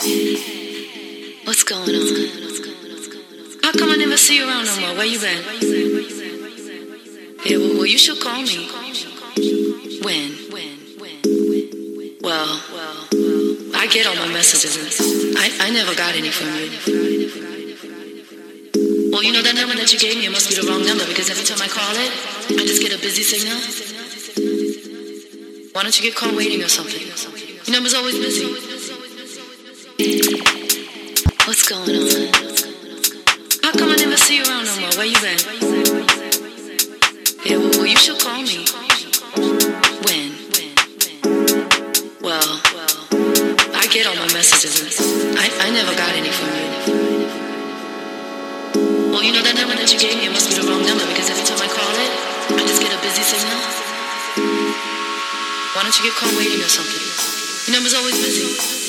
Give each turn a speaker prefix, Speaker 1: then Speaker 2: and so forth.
Speaker 1: What's going on? How come I never see you around no more? Where you been? Yeah, well, well you should call me. When? Well, I get all my messages. I, I never got any from you. Well, you know that number that you gave me, it must be the wrong number because every time I call it, I just get a busy signal. Why don't you get caught waiting or something? Your number's always busy. What's going on? How come I never see you around no more? Where you been? Yeah, well, you should call me. When? Well, I get all my messages. I, I never got any from you. Well, you know that number that you gave me, it must be the wrong number because every time I call it, I just get a busy signal. Why don't you get caught waiting or something? Your number's always busy.